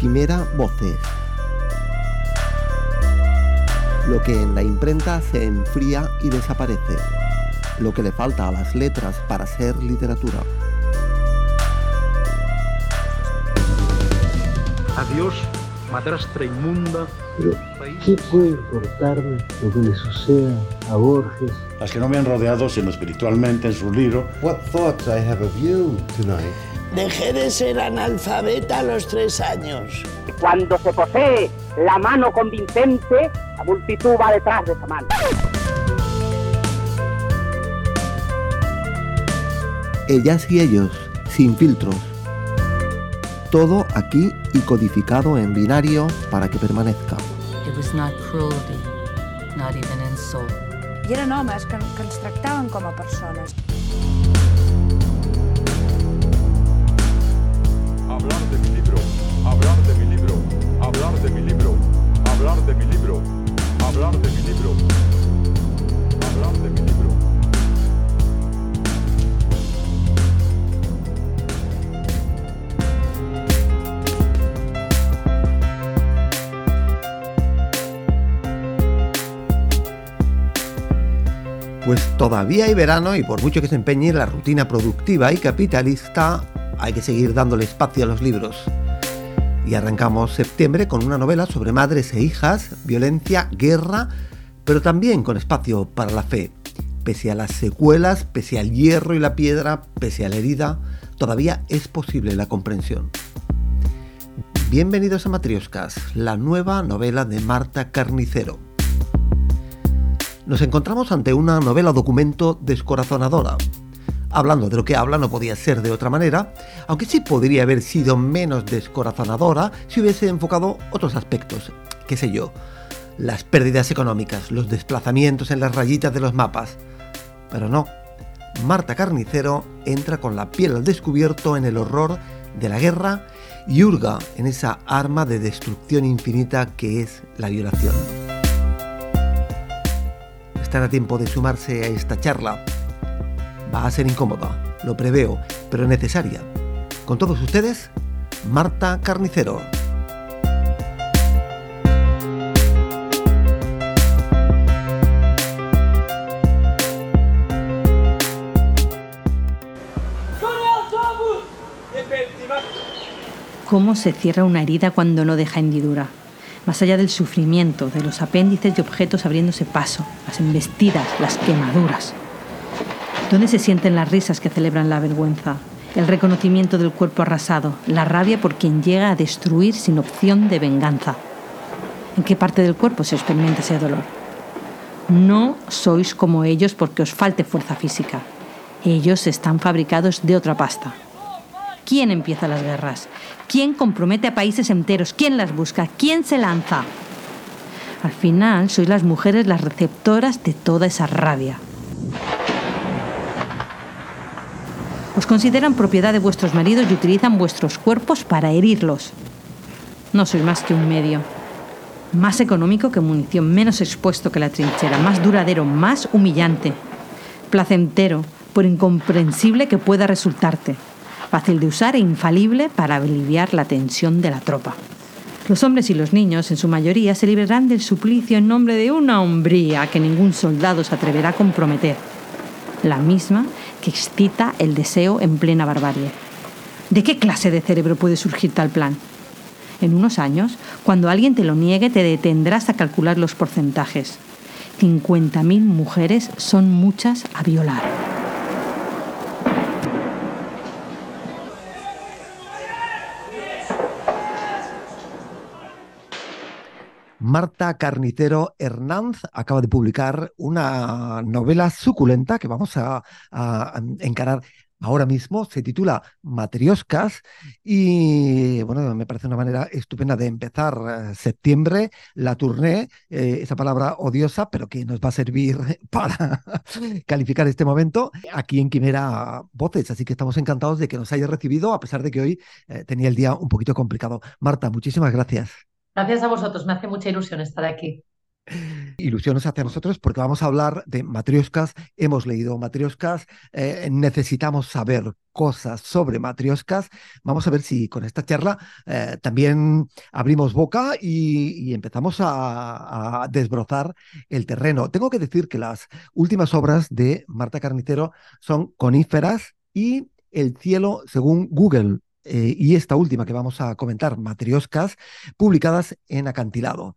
Quimera Voces. Lo que en la imprenta se enfría y desaparece. Lo que le falta a las letras para ser literatura. Adiós, madrastra inmunda. Pero, ¿qué puede importarme lo que le suceda a Borges? Las que no me han rodeado, sino espiritualmente en su libro. What thoughts I have of you tonight. Dejé de ser analfabeta a los tres años. Cuando se posee la mano convincente, la multitud va detrás de esa mano. Ellas y ellos, sin filtros. Todo aquí y codificado en binario para que permanezca. It was not cruelty, not even insult. I eren homes que, que ens tractaven com a persones. Hablar de mi libro, hablar de mi libro, hablar de mi libro, hablar de mi libro, hablar de mi libro, hablar de mi libro. Pues todavía hay verano y por mucho que se empeñe la rutina productiva y capitalista, hay que seguir dándole espacio a los libros. Y arrancamos septiembre con una novela sobre madres e hijas, violencia, guerra, pero también con espacio para la fe. Pese a las secuelas, pese al hierro y la piedra, pese a la herida, todavía es posible la comprensión. Bienvenidos a Matrioscas, la nueva novela de Marta Carnicero. Nos encontramos ante una novela documento descorazonadora. Hablando de lo que habla no podía ser de otra manera, aunque sí podría haber sido menos descorazonadora si hubiese enfocado otros aspectos, qué sé yo, las pérdidas económicas, los desplazamientos en las rayitas de los mapas. Pero no, Marta Carnicero entra con la piel al descubierto en el horror de la guerra y hurga en esa arma de destrucción infinita que es la violación. Estará a tiempo de sumarse a esta charla. Va a ser incómoda, lo preveo, pero necesaria. Con todos ustedes, Marta Carnicero. cómo se cierra una herida cuando no deja hendidura. Más allá del sufrimiento, de los apéndices y objetos abriéndose paso, las embestidas, las quemaduras. ¿Dónde se sienten las risas que celebran la vergüenza? El reconocimiento del cuerpo arrasado, la rabia por quien llega a destruir sin opción de venganza. ¿En qué parte del cuerpo se experimenta ese dolor? No sois como ellos porque os falte fuerza física. Ellos están fabricados de otra pasta. ¿Quién empieza las guerras? ¿Quién compromete a países enteros? ¿Quién las busca? ¿Quién se lanza? Al final sois las mujeres las receptoras de toda esa rabia. Os consideran propiedad de vuestros maridos y utilizan vuestros cuerpos para herirlos. No sois más que un medio. Más económico que munición, menos expuesto que la trinchera, más duradero, más humillante. Placentero, por incomprensible que pueda resultarte fácil de usar e infalible para aliviar la tensión de la tropa. Los hombres y los niños, en su mayoría, se librarán del suplicio en nombre de una hombría que ningún soldado se atreverá a comprometer, la misma que excita el deseo en plena barbarie. ¿De qué clase de cerebro puede surgir tal plan? En unos años, cuando alguien te lo niegue, te detendrás a calcular los porcentajes. 50.000 mujeres son muchas a violar. Marta Carnicero Hernández acaba de publicar una novela suculenta que vamos a, a, encarar ahora mismo. Se titula Matrioscas y bueno, me parece una manera estupenda de empezar eh, septiembre, la tournée, eh, esa palabra odiosa, pero que nos va a servir para calificar este momento aquí en Quimera Voces. Así que estamos encantados de que nos haya recibido, a pesar de que hoy eh, tenía el día un poquito complicado. Marta, muchísimas gracias. Gracias a vosotros, me hace mucha ilusión estar aquí. ilusiones hacia nosotros porque vamos a hablar de matrioscas, hemos leído matrioscas, eh, necesitamos saber cosas sobre matrioscas. Vamos a ver si con esta charla eh, también abrimos boca y, y empezamos a, a, desbrozar el terreno. Tengo que decir que las últimas obras de Marta Carnicero son coníferas y El cielo según Google. Eh, y esta última que vamos a comentar, Matrioscas, publicadas en Acantilado.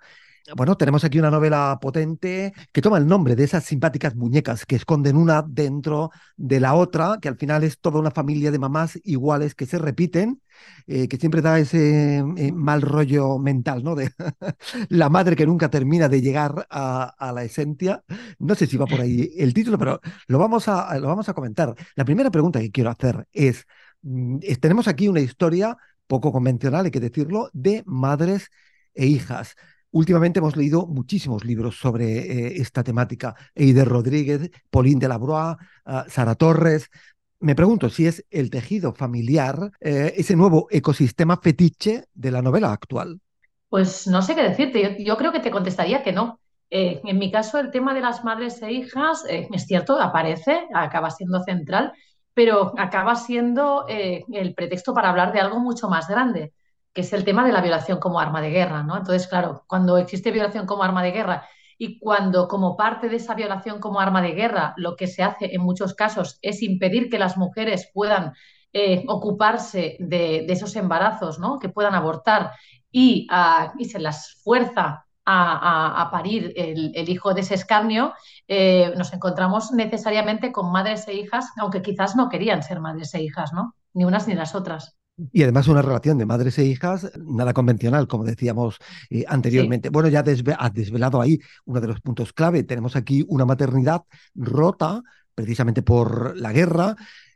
Bueno, tenemos aquí una novela potente que toma el nombre de esas simpáticas muñecas que esconden una dentro de la otra, que al final es toda una familia de mamás iguales que se repiten, eh, que siempre da ese eh, mal rollo mental, ¿no? De la madre que nunca termina de llegar a, a, la esencia. No sé si va por ahí el título, pero lo vamos a, lo vamos a comentar. La primera pregunta que quiero hacer es, tenemos aquí una historia poco convencional, hay que decirlo, de madres e hijas. Últimamente hemos leído muchísimos libros sobre eh, esta temática. Eider Rodríguez, Pauline de la Broa, uh, Sara Torres. Me pregunto si es el tejido familiar eh, ese nuevo ecosistema fetiche de la novela actual. Pues no sé qué decirte. Yo, creo que te contestaría que no. Eh, en mi caso, el tema de las madres e hijas, es cierto, aparece, acaba siendo central, pero acaba siendo el pretexto para hablar de algo mucho más grande que es el tema de la violación como arma de guerra, ¿no? Entonces, claro, cuando existe violación como arma de guerra y cuando como parte de esa violación como arma de guerra lo que se hace en muchos casos es impedir que las mujeres puedan eh, ocuparse de, de, esos embarazos, ¿no? Que puedan abortar y, uh, y se las fuerza a, a, a parir el, el, hijo de ese escarnio, eh, nos encontramos necesariamente con madres e hijas, aunque quizás no querían ser madres e hijas, ¿no? Ni unas ni las otras. Y además una relación de madres e hijas nada convencional, como decíamos eh, anteriormente. Sí. Bueno, ya desve has desvelado ahí uno de los puntos clave. Tenemos aquí una maternidad rota precisamente por la guerra.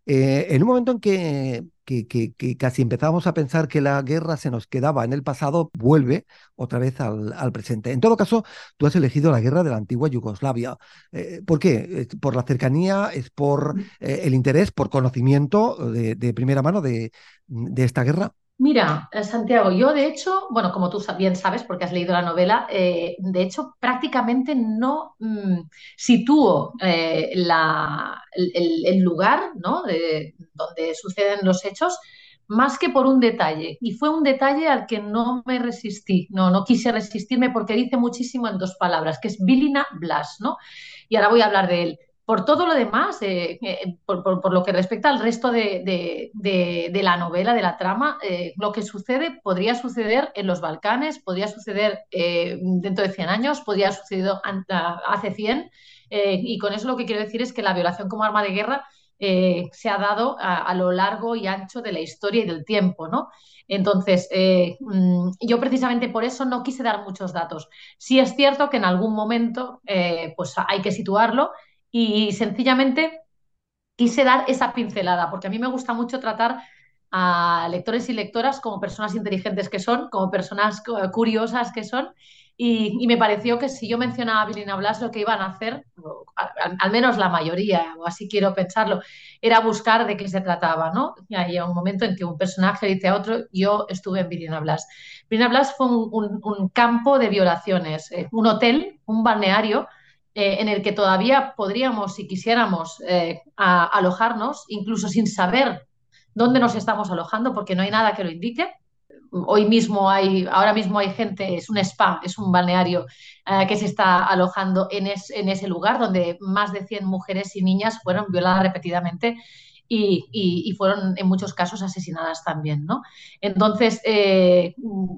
Eh, en un momento en que, que, que, que, casi empezábamos a pensar que la guerra se nos quedaba en el pasado, vuelve otra vez al, al presente. En todo caso, tú has elegido la guerra de la antigua Yugoslavia. Eh, ¿Por qué? ¿Por la cercanía? ¿Es por eh, el interés, por conocimiento de, de primera mano de, de esta guerra? Mira, eh, Santiago, yo de hecho, bueno, como tú bien sabes, porque has leído la novela, eh, de hecho prácticamente no mmm, sitúo eh, la, el, el, lugar ¿no? de, donde suceden los hechos más que por un detalle. Y fue un detalle al que no me resistí, no, no quise resistirme porque dice muchísimo en dos palabras, que es Vilina Blas, ¿no? Y ahora voy a hablar de él. Por todo lo demás, eh, eh, por, lo que respecta al resto de, la novela, de la trama, eh, lo que sucede podría suceder en los Balcanes, podría suceder dentro de 100 años, podría haber sucedido hace 100. Eh, y con eso lo que quiero decir es que la violación como arma de guerra se ha dado a, lo largo y ancho de la historia y del tiempo, ¿no? Entonces, mm, yo precisamente por eso no quise dar muchos datos. Sí es cierto que en algún momento pues hay que situarlo y sencillamente quise dar esa pincelada, porque a mí me gusta mucho tratar a lectores y lectoras como personas inteligentes que son, como personas curiosas que son, y, me pareció que si yo mencionaba a Vilina Blas, lo que iban a hacer, al, menos la mayoría, o así quiero pensarlo, era buscar de qué se trataba, ¿no? Y había un momento en que un personaje dice a otro, yo estuve en Vilina Blas. Vilina Blas fue un campo de violaciones, eh, un hotel, un balneario, eh, en el que todavía podríamos, si quisiéramos, eh, alojarnos, incluso sin saber dónde nos estamos alojando, porque no hay nada que lo indique. Hoy mismo hay, ahora mismo hay gente, es un spa, es un balneario eh, que se está alojando en, es, en, ese lugar donde más de 100 mujeres y niñas fueron violadas repetidamente y, y, fueron en muchos casos asesinadas también, ¿no? Entonces,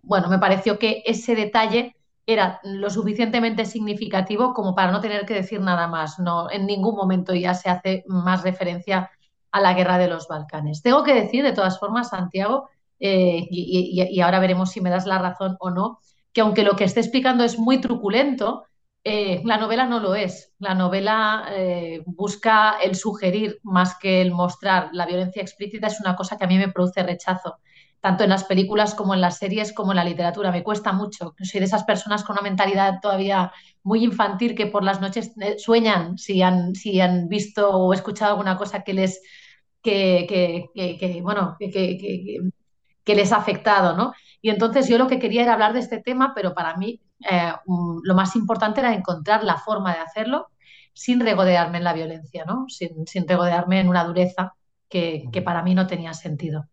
bueno, me pareció que ese detalle era lo suficientemente significativo como para no tener que decir nada más. No, en ningún momento ya se hace más referencia a la guerra de los Balcanes. Tengo que decir, de todas formas, Santiago, eh, y, ahora veremos si me das la razón o no, que aunque lo que esté explicando es muy truculento, eh, la novela no lo es. La novela eh, busca el sugerir más que el mostrar. La violencia explícita es una cosa que a mí me produce rechazo tanto en las películas como en las series como en la literatura. Me cuesta mucho. Soy de esas personas con una mentalidad todavía muy infantil que por las noches eh, sueñan si han, si han visto o escuchado alguna cosa que les, que, que, que, que bueno, que, les ha afectado, ¿no? Y entonces yo lo que quería era hablar de este tema, pero para mí eh, lo más importante era encontrar la forma de hacerlo sin regodearme en la violencia, ¿no? sin, sin regodearme en una dureza que, que para mí no tenía sentido.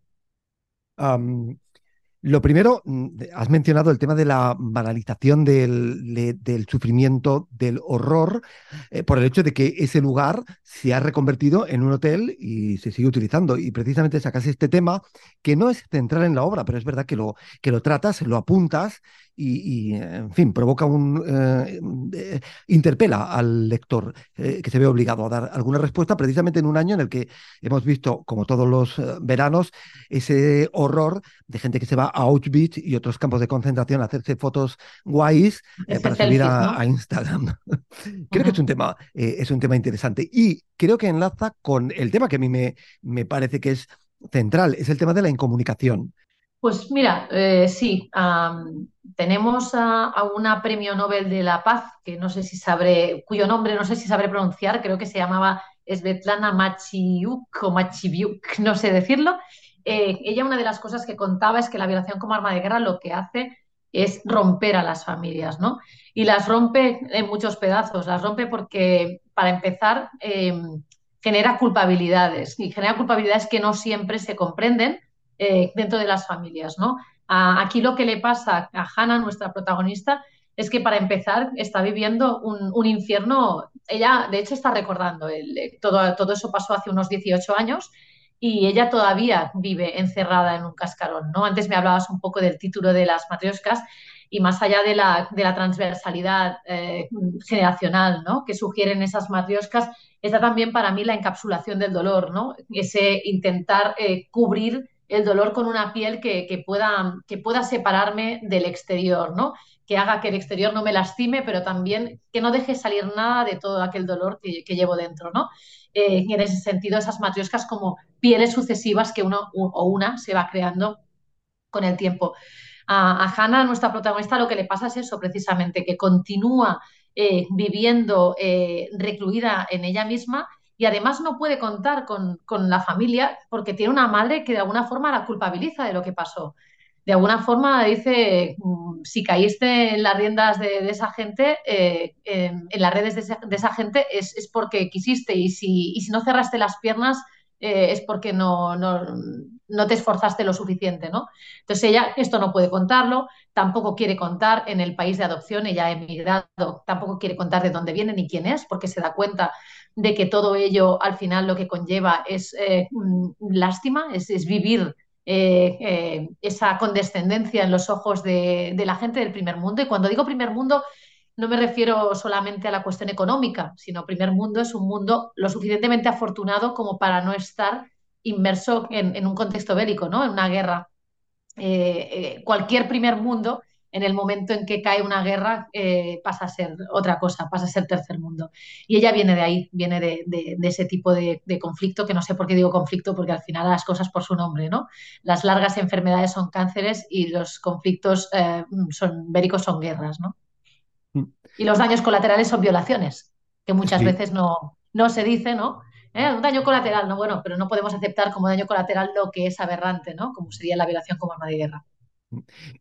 Lo primero, mm, has mencionado el tema de la banalización del, de, del sufrimiento, del horror, eh, por el hecho de que ese lugar se ha reconvertido en un hotel y se sigue utilizando. Y precisamente sacas este tema que no es central en la obra, pero es verdad que lo, que lo tratas, lo apuntas y, y, en fin, provoca un. Eh, eh, interpela al lector, eh, que se ve obligado a dar alguna respuesta, precisamente en un año en el que hemos visto, como todos los eh, veranos, ese horror de gente que se va a Auschwitz y otros campos de concentración a hacerse fotos guays para subir a, ¿no? a Instagram. creo uh -huh. que es un tema, es un tema interesante y creo que enlaza con el tema que a mí me, me parece que es central, es el tema de la incomunicación. Pues mira, eh, sí, um, tenemos a, una premio Nobel de la Paz, que no sé si sabré, cuyo nombre no sé si sabré pronunciar, creo que se llamaba Svetlana Machiuk o Machiviuk, no sé decirlo. Eh, ella una de las cosas que contaba es que la violación como arma de guerra lo que hace es romper a las familias, ¿no? Y las rompe en muchos pedazos, las rompe porque, para empezar, eh, genera culpabilidades y genera culpabilidades que no siempre se comprenden eh, dentro de las familias, ¿no? Aquí lo que le pasa a Hannah, nuestra protagonista, es que para empezar está viviendo un, infierno, ella de hecho está recordando, el, todo, todo eso pasó hace unos 18 años y ella todavía vive encerrada en un cascarón, ¿no? Antes me hablabas un poco del título de las matrioscas y más allá de la, transversalidad eh, generacional ¿no? que sugieren esas matrioscas, está también para mí la encapsulación del dolor, ¿no? ese intentar eh, cubrir el dolor con una piel que, que, pueda, que pueda separarme del exterior, ¿no? que haga que el exterior no me lastime, pero también que no deje salir nada de todo aquel dolor que, que llevo dentro. ¿no? Eh, en ese sentido, esas matrioscas como pieles sucesivas que uno o una se va creando con el tiempo. A, a Hannah, nuestra protagonista, lo que le pasa es eso precisamente, que continúa eh, viviendo eh, recluida en ella misma y además no puede contar con, con, la familia porque tiene una madre que de alguna forma la culpabiliza de lo que pasó. De alguna forma dice, mm, si caíste en las riendas de, esa gente, eh, en, las redes de esa, de esa gente, es, es, porque quisiste y si, y si no cerraste las piernas eh, es porque no, no, no, te esforzaste lo suficiente, ¿no? Entonces ella esto no puede contarlo, tampoco quiere contar en el país de adopción, ella ha emigrado, tampoco quiere contar de dónde viene ni quién es, porque se da cuenta de que todo ello al final lo que conlleva es eh, lástima, es, es vivir eh, eh, esa condescendencia en los ojos de, de, la gente del primer mundo. Y cuando digo primer mundo, no me refiero solamente a la cuestión económica, sino primer mundo es un mundo lo suficientemente afortunado como para no estar inmerso en, en un contexto bélico, ¿no? en una guerra. Cualquier primer mundo en el momento en que cae una guerra eh, pasa a ser otra cosa, pasa a ser tercer mundo. Y ella viene de ahí, viene de, de, de ese tipo de, de, conflicto, que no sé por qué digo conflicto, porque al final las cosas por su nombre, ¿no? Las largas enfermedades son cánceres y los conflictos eh, son bélicos son guerras, ¿no? Mm. Y los daños colaterales son violaciones, que muchas sí. veces no, no se dice, ¿no? ¿Eh? Un daño colateral, no, bueno, pero no podemos aceptar como daño colateral lo que es aberrante, ¿no? Como sería la violación como arma de guerra.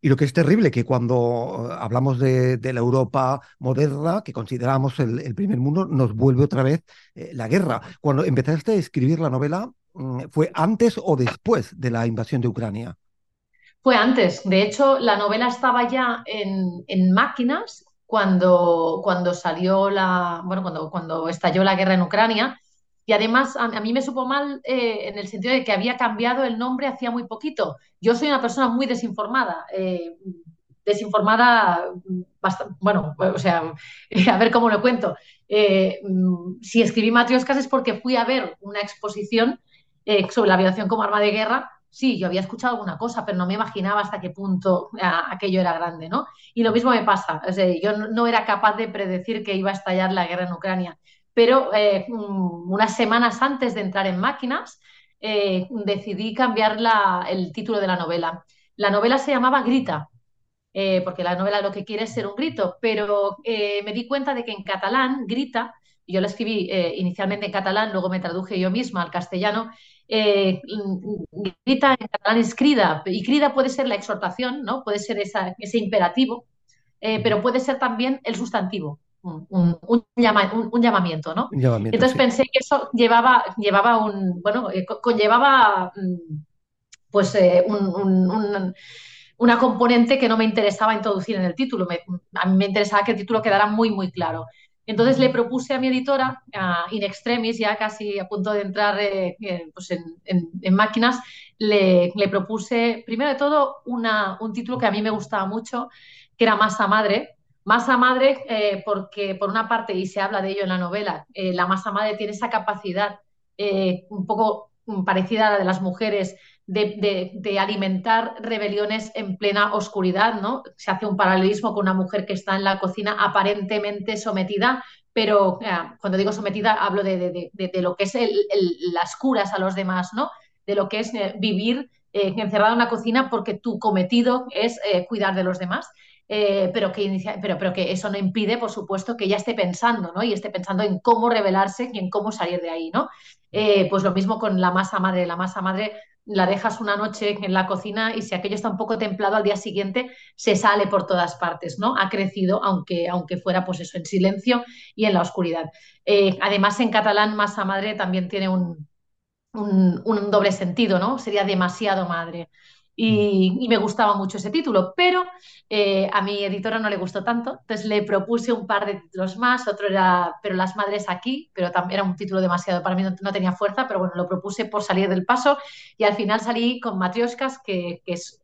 Y lo que es terrible, que cuando hablamos de, la Europa moderna, que consideramos el, el, primer mundo, nos vuelve otra vez eh, la guerra. Cuando empezaste a escribir la novela, mm, ¿fue antes o después de la invasión de Ucrania? Fue antes. De hecho, la novela estaba ya en, en máquinas cuando, cuando salió la, bueno, cuando, cuando estalló la guerra en Ucrania. Y además a, mí me supo mal eh, en el sentido de que había cambiado el nombre hacía muy poquito. Yo soy una persona muy desinformada, eh, desinformada, bastante, bueno, o sea, a ver cómo lo cuento. Eh, si escribí Matrioscas es porque fui a ver una exposición sobre la violación como arma de guerra. Sí, yo había escuchado alguna cosa, pero no me imaginaba hasta qué punto aquello era grande, ¿no? Y lo mismo me pasa. Yo no era capaz de predecir que iba a estallar la guerra en Ucrania pero eh, unas semanas antes de entrar en máquinas eh, decidí cambiar el título de la novela. La novela se llamaba Grita, eh, porque la novela lo que quiere es ser un grito, pero me di cuenta de que en catalán, Grita, yo la escribí inicialmente en catalán, luego me traduje yo misma al castellano, grita en catalán es crida, y crida puede ser la exhortación, ¿no? puede ser esa, ese imperativo, pero puede ser también el sustantivo. Un, un, un, llama, un llamamiento, ¿no? Llamamiento, Entonces sí. pensé que eso llevaba, llevaba un, bueno, eh, conllevaba mm, pues eh, un, una componente que no me interesaba introducir en el título. Me, a mí me interesaba que el título quedara muy, muy claro. Entonces le propuse a mi editora, a In Extremis, ya casi a punto de entrar eh, pues en, en, en, máquinas, le, le, propuse, primero de todo, una, un título que a mí me gustaba mucho, que era Masa Madre. Masa madre, eh, porque por una parte, y se habla de ello en la novela, eh, la masa madre tiene esa capacidad un poco parecida a la de las mujeres de, alimentar rebeliones en plena oscuridad, ¿no? Se hace un paralelismo con una mujer que está en la cocina aparentemente sometida, pero eh, cuando digo sometida hablo de, lo que es las curas a los demás, ¿no? De lo que es eh, vivir eh, encerrada en una cocina porque tu cometido es eh, cuidar de los demás. Eh, pero, que eso no impide, por supuesto, que ella esté pensando, ¿no? Y esté pensando en cómo rebelarse y en cómo salir de ahí, ¿no? Eh, pues lo mismo con la masa madre. La masa madre la dejas una noche en la cocina y si aquello está un poco templado al día siguiente se sale por todas partes, ¿no? Ha crecido, aunque, aunque fuera pues eso, en silencio y en la oscuridad. Eh, además, en catalán, masa madre también tiene un, un doble sentido, ¿no? Sería demasiado madre. Y, me gustaba mucho ese título, pero eh, a mi editora no le gustó tanto, entonces le propuse un par de títulos más, otro era Pero las madres aquí, pero era un título demasiado, para mí no, tenía fuerza, pero bueno, lo propuse por salir del paso y al final salí con Matrioscas, que, que es,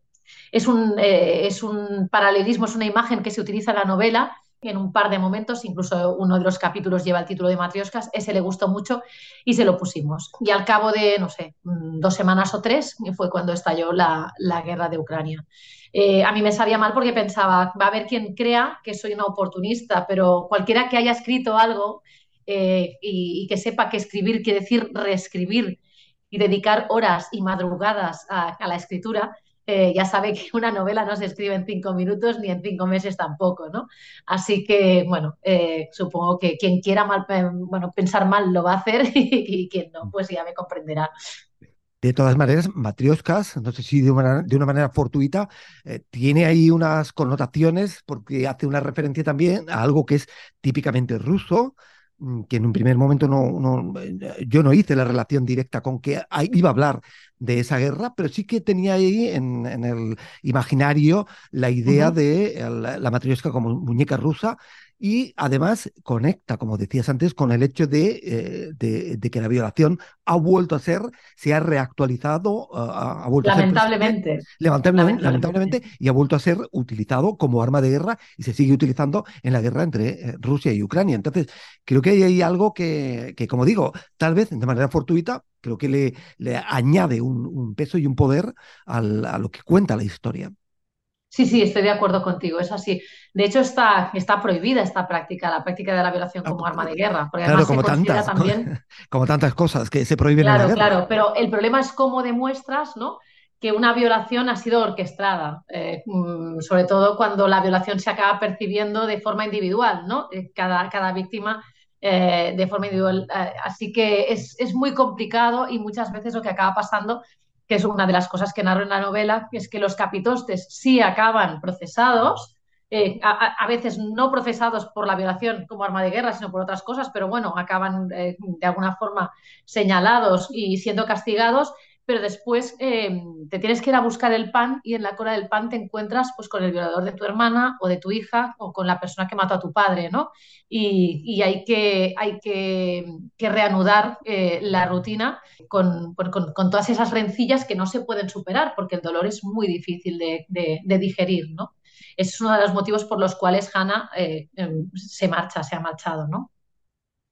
es, un, eh, es un paralelismo, es una imagen que se utiliza en la novela en un par de momentos, incluso uno de los capítulos lleva el título de Matrioscas, ese le gustó mucho y se lo pusimos. Y al cabo de, no sé, dos semanas o tres, fue cuando estalló la, la guerra de Ucrania. Eh, a mí me sabía mal porque pensaba, va a haber quien crea que soy una oportunista, pero cualquiera que haya escrito algo eh, y, y, que sepa que escribir quiere decir reescribir y dedicar horas y madrugadas a, a la escritura, eh, ya sabe que una novela no se escribe en cinco minutos ni en cinco meses tampoco, ¿no? Así que, bueno, eh, supongo que quien quiera mal, eh, bueno, pensar mal lo va a hacer y, quien no, pues ya me comprenderá. De todas maneras, Matrioscas, no sé si de una, de una manera fortuita, tiene ahí unas connotaciones porque hace una referencia también a algo que es típicamente ruso, que en un primer momento no, no, yo no hice la relación directa con que iba a hablar de esa guerra, pero sí que tenía ahí en, en el imaginario la idea uh -huh. de la matriosca como muñeca rusa y además conecta, como decías antes, con el hecho de, eh, de, de que la violación ha vuelto a ser, se ha reactualizado, uh, ha vuelto lamentablemente. a ser lamentablemente, lamentablemente, y ha vuelto a ser utilizado como arma de guerra y se sigue utilizando en la guerra entre eh, Rusia y Ucrania. Entonces, creo que hay, hay algo que, que, como digo, tal vez de manera fortuita, creo que le, le añade un, un, peso y un poder al, a lo que cuenta la historia. Sí, sí, estoy de acuerdo contigo, es así. De hecho, está, está prohibida esta práctica, la práctica de la violación como arma de guerra, porque claro, además como se considera tantas, también... como, como, tantas cosas que se prohíben claro, en la guerra. Claro, pero el problema es cómo demuestras, ¿no? que una violación ha sido orquestada, eh, sobre todo cuando la violación se acaba percibiendo de forma individual, ¿no? Eh, cada, cada víctima eh, de forma individual. Así que es, es muy complicado y muchas veces lo que acaba pasando que es una de las cosas que narro en la novela, es que los capitostes sí acaban procesados, eh, a, a, veces no procesados por la violación como arma de guerra, sino por otras cosas, pero bueno, acaban eh, de alguna forma señalados y siendo castigados, pero después eh, te tienes que ir a buscar el pan y en la cola del pan te encuentras pues con el violador de tu hermana o de tu hija o con la persona que mató a tu padre, ¿no? Y, hay, que, hay que, reanudar eh, la rutina con, con, todas esas rencillas que no se pueden superar porque el dolor es muy difícil de, digerir, ¿no? Es uno de los motivos por los cuales Hannah eh, se marcha, se ha marchado, ¿no?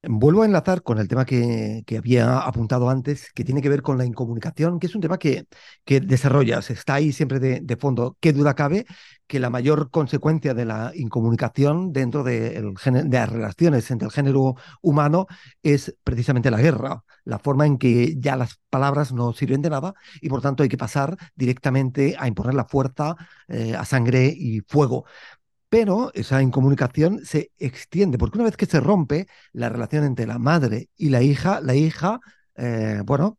Vuelvo a enlazar con el tema que, que, había apuntado antes, que tiene que ver con la incomunicación, que es un tema que, que desarrollas, está ahí siempre de, fondo. ¿Qué duda cabe que la mayor consecuencia de la incomunicación dentro de, las relaciones entre el género humano es precisamente la guerra, la forma en que ya las palabras no sirven de nada y por tanto hay que pasar directamente a imponer la fuerza, eh, a sangre y fuego pero esa incomunicación se extiende, porque una vez que se rompe la relación entre la madre y la hija, la hija, eh, bueno,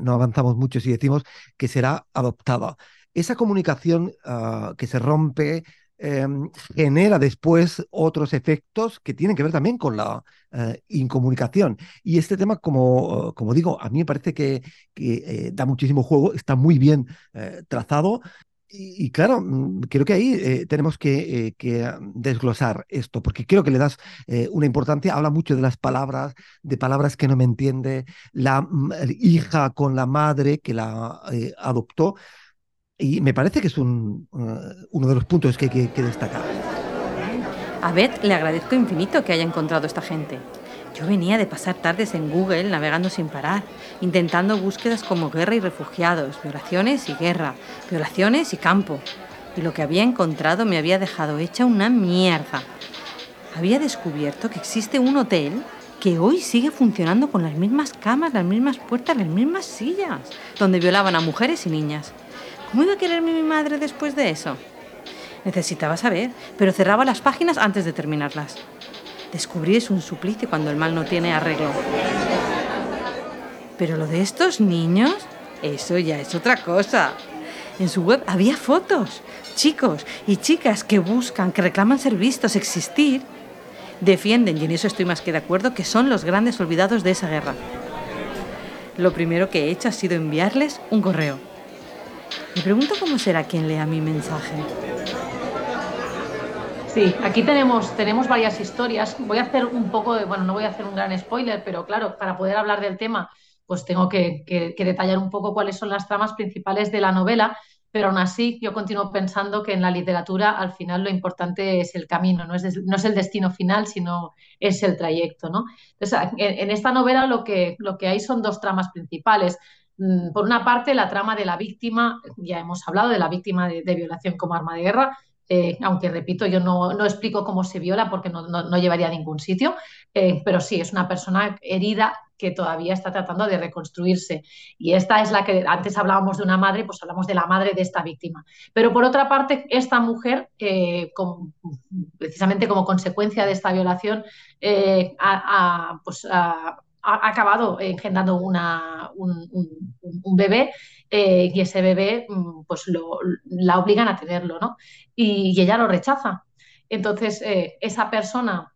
no avanzamos mucho si decimos que será adoptada. Esa comunicación uh, que se rompe eh, genera después otros efectos que tienen que ver también con la eh, incomunicación. Y este tema, como, como digo, a mí me parece que, eh, da muchísimo juego, está muy bien eh, trazado. Y, claro, mm, creo que ahí eh, tenemos que, que, desglosar esto, porque creo que le das una importancia, habla mucho de las palabras, de palabras que no me entiende, la hija con la madre que la adoptó. Y me parece que es un, uh, uno de los puntos que hay que, que, destacar. A Beth le agradezco infinito que haya encontrado esta gente. Yo venía de pasar tardes en Google navegando sin parar, intentando búsquedas como guerra y refugiados, violaciones y guerra, violaciones y campo. Y lo que había encontrado me había dejado hecha una mierda. Había descubierto que existe un hotel que hoy sigue funcionando con las mismas camas, las mismas puertas, las mismas sillas, donde violaban a mujeres y niñas. ¿Cómo iba a quererme mi madre después de eso? Necesitaba saber, pero cerraba las páginas antes de terminarlas. Descubrir es un suplicio cuando el mal no tiene arreglo. Pero lo de estos niños, eso ya es otra cosa. En su web había fotos, chicos y chicas que buscan, que reclaman ser vistos, existir. Defienden, y en eso estoy más que de acuerdo, que son los grandes olvidados de esa guerra. Lo primero que he hecho ha sido enviarles un correo me pregunto cómo será quien lea mi mensaje. Sí, aquí tenemos, tenemos varias historias. Voy a hacer un poco de, bueno, no voy a hacer un gran spoiler, pero claro, para poder hablar del tema, pues tengo que, detallar un poco cuáles son las tramas principales de la novela, pero aún así yo continúo pensando que en la literatura al final lo importante es el camino, no es, no es el destino final, sino es el trayecto. ¿no? Entonces, en, esta novela lo que, lo que hay son dos tramas principales. Mm, por una parte, la trama de la víctima, ya hemos hablado de la víctima de violación como arma de guerra, eh, aunque repito, yo no, no, explico cómo se viola porque no, no, no llevaría a ningún sitio, eh, pero sí, es una persona herida que todavía está tratando de reconstruirse. Y esta es la que antes hablábamos de una madre, pues hablamos de la madre de esta víctima. Pero por otra parte, esta mujer, eh, precisamente como consecuencia de esta violación, a, a, pues ha acabado engendrando una, un, un, un, bebé eh, y ese bebé mm, pues lo, la obligan a tenerlo, ¿no? Y, ella lo rechaza. Entonces, eh, esa persona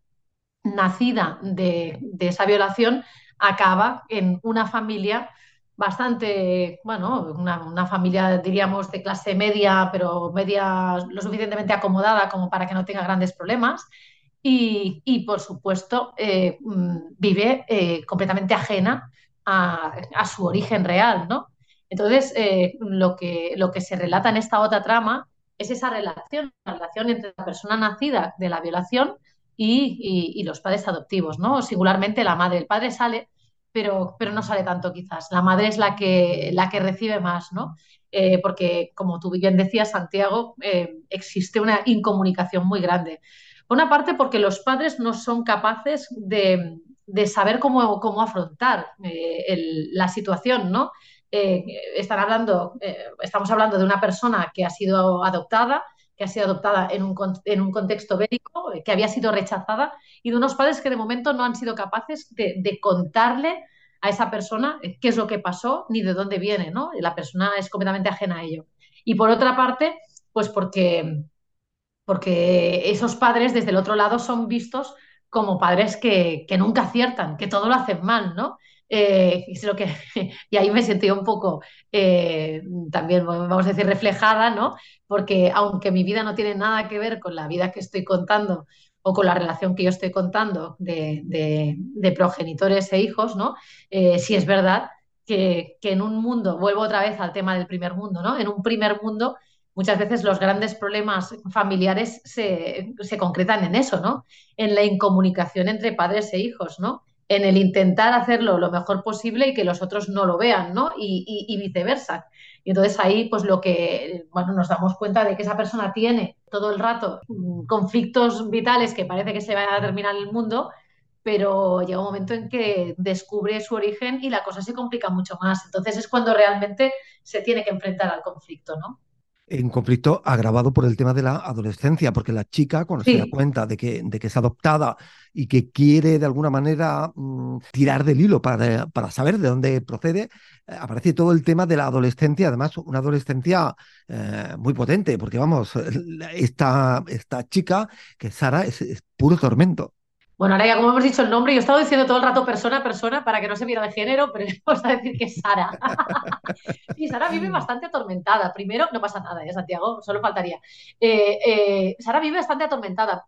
nacida de, esa violación acaba en una familia bastante, bueno, una, una, familia, diríamos, de clase media, pero media lo suficientemente acomodada como para que no tenga grandes problemas. Y, y, por supuesto, eh, vive eh, completamente ajena a, a, su origen real, ¿no? Entonces, eh, lo, que, lo que se relata en esta otra trama es esa relación, la relación entre la persona nacida de la violación y, y, los padres adoptivos, ¿no? Singularmente la madre. El padre sale, pero, pero no sale tanto quizás. La madre es la que, la que recibe más, ¿no? Eh, porque, como tú bien decías, Santiago, eh, existe una incomunicación muy grande. Por una parte, porque los padres no son capaces de, de saber cómo, cómo afrontar la situación, ¿no? Eh, están hablando, eh, estamos hablando de una persona que ha sido adoptada, que ha sido adoptada en un, en un contexto bélico, que había sido rechazada, y de unos padres que de momento no han sido capaces de, de contarle a esa persona qué es lo que pasó ni de dónde viene, ¿no? La persona es completamente ajena a ello. Y por otra parte, pues porque porque esos padres desde el otro lado son vistos como padres que, que nunca aciertan, que todo lo hacen mal, ¿no? Eh, es lo que, y ahí me sentí un poco eh, también, vamos a decir, reflejada, ¿no? Porque aunque mi vida no tiene nada que ver con la vida que estoy contando o con la relación que yo estoy contando de, de, progenitores e hijos, ¿no? Eh, sí es verdad que, que en un mundo, vuelvo otra vez al tema del primer mundo, ¿no? En un primer mundo muchas veces los grandes problemas familiares se, se, concretan en eso, ¿no? En la incomunicación entre padres e hijos, ¿no? En el intentar hacerlo lo mejor posible y que los otros no lo vean, ¿no? Y, y, viceversa. Y entonces ahí, pues lo que, bueno, nos damos cuenta de que esa persona tiene todo el rato conflictos vitales que parece que se va a terminar el mundo, pero llega un momento en que descubre su origen y la cosa se complica mucho más. Entonces es cuando realmente se tiene que enfrentar al conflicto, ¿no? En conflicto agravado por el tema de la adolescencia, porque la chica, cuando se da cuenta de que, de que es adoptada y que quiere de alguna manera mm, tirar del hilo para, para saber de dónde procede, eh, aparece todo el tema de la adolescencia, además una adolescencia eh, muy potente, porque vamos, esta, esta chica, que es Sara, es, es puro tormento. Bueno, ahora ya como hemos dicho el nombre, yo he estado diciendo todo el rato persona a persona para que no se viera de género, pero vamos a decir que es Sara. Sí, Sara vive bastante atormentada. Primero, no pasa nada, ¿eh, Santiago? Solo faltaría. Eh, eh, Sara vive bastante atormentada.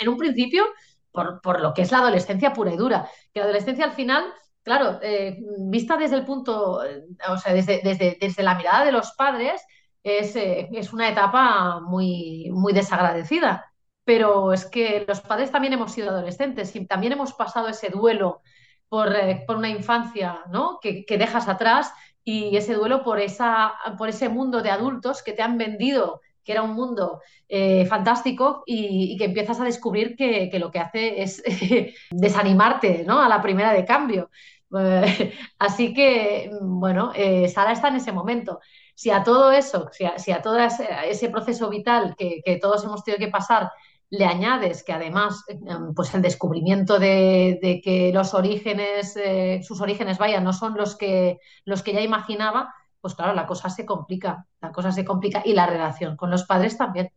En un principio, por, por lo que es la adolescencia pura y dura. Que la adolescencia al final, claro, eh, vista desde el punto, o sea, desde, desde, desde la mirada de los padres, es, es una etapa muy, muy desagradecida pero es que los padres también hemos sido adolescentes y también hemos pasado ese duelo por, eh, por una infancia ¿no? que, que, dejas atrás y ese duelo por, esa, por ese mundo de adultos que te han vendido que era un mundo eh, fantástico y, que empiezas a descubrir que, que lo que hace es eh, desanimarte ¿no? a la primera de cambio. así que, bueno, Sara está en ese momento. Si a todo eso, si a, si a todo ese, proceso vital que todos hemos tenido que pasar, le añades que además em, pues el descubrimiento de, de que los orígenes, eh, sus orígenes, vaya, no son los que, los que ya imaginaba, pues claro, la cosa se complica, la cosa se complica y la relación con los padres también.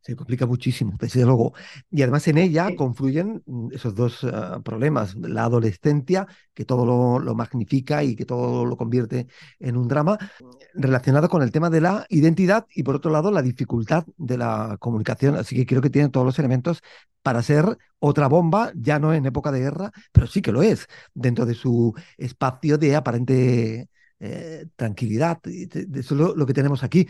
Se complica muchísimo, desde luego. Y además en ella confluyen esos dos uh, problemas. La adolescencia, que todo lo, lo, magnifica y que todo lo convierte en un drama, relacionado con el tema de la identidad y por otro lado la dificultad de la comunicación. Así que creo que tiene todos los elementos para ser otra bomba, ya no en época de guerra, pero sí que lo es, dentro de su espacio de aparente eh, tranquilidad. Eso es lo, lo que tenemos aquí.